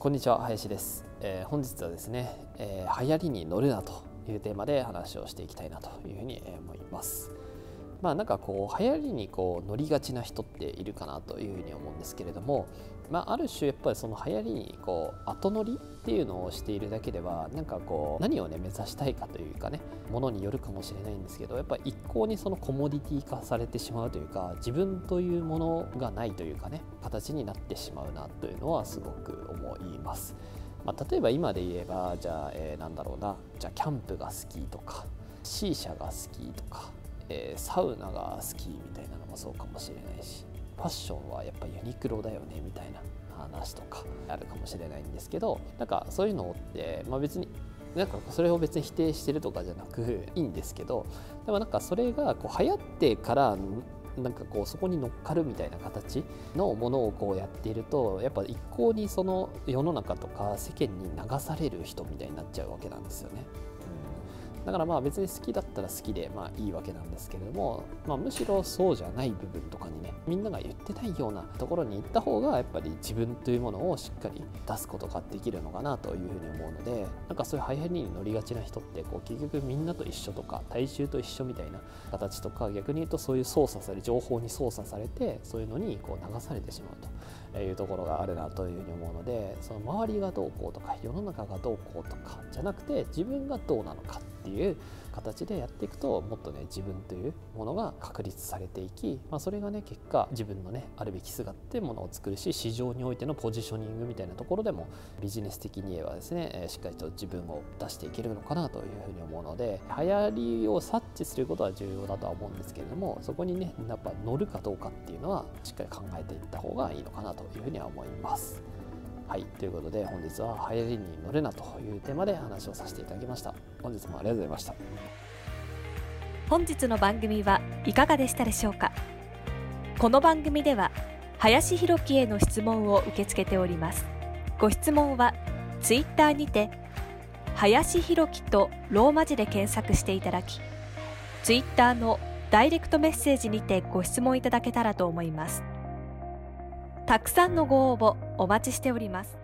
こんにちは林です、えー、本日はですね、えー、流行りに乗るなというテーマで話をしていきたいなというふうに思います。まあなんかこう流行りにこう乗りがちな人っているかなというふうに思うんですけれども、まあ、ある種やっぱりその流行りにこう後乗りっていうのをしているだけではなんかこう何をね目指したいかというかねものによるかもしれないんですけどやっぱ一向にそのコモディティ化されてしまうというか自分というものがないというかね形になってしまうなというのはすごく思います。まあ、例えば今で言えばじゃあ、え、なんだろうなじゃあキャンプが好きとか C 社が好きとかえー、サウナが好きみたいなのもそうかもしれないしファッションはやっぱユニクロだよねみたいな話とかあるかもしれないんですけどなんかそういうのって、まあ、別になんかそれを別に否定してるとかじゃなくいいんですけどでもなんかそれがこう流行ってからなんかこうそこに乗っかるみたいな形のものをこうやっているとやっぱ一向にその世の中とか世間に流される人みたいになっちゃうわけなんですよね。だからまあ別に好きだったら好きでまあいいわけなんですけれども、まあ、むしろそうじゃない部分とかにねみんなが言ってないようなところに行った方がやっぱり自分というものをしっかり出すことができるのかなというふうに思うのでなんかそういう流行りに乗りがちな人ってこう結局みんなと一緒とか大衆と一緒みたいな形とか逆に言うとそういう操作され情報に操作されてそういうのにこう流されてしまうと。いうところがあるなというふうに思うのでその周りがどうこうとか世の中がどうこうとかじゃなくて自分がどうなのかっていう形でやっていくともっとね自分というものが確立されていき、まあ、それがね結果自分のねあるべき姿っていうものを作るし市場においてのポジショニングみたいなところでもビジネス的に言えばですね、しっかりと自分を出していけるのかなというふうに思うので流行りを察知することは重要だとは思うんですけれどもそこにねやっぱ乗るかどうかっていうのはしっかり考えていった方がいいのかかなというふうには思います。はい、ということで本日は流行りに乗るなというテーマで話をさせていただきました。本日もありがとうございました。本日の番組はいかがでしたでしょうか？この番組では林弘樹への質問を受け付けておりますご質問はツイッターにて林弘樹とローマ字で検索していただきツイッターのダイレクトメッセージにてご質問いただけたらと思いますたくさんのご応募お待ちしております。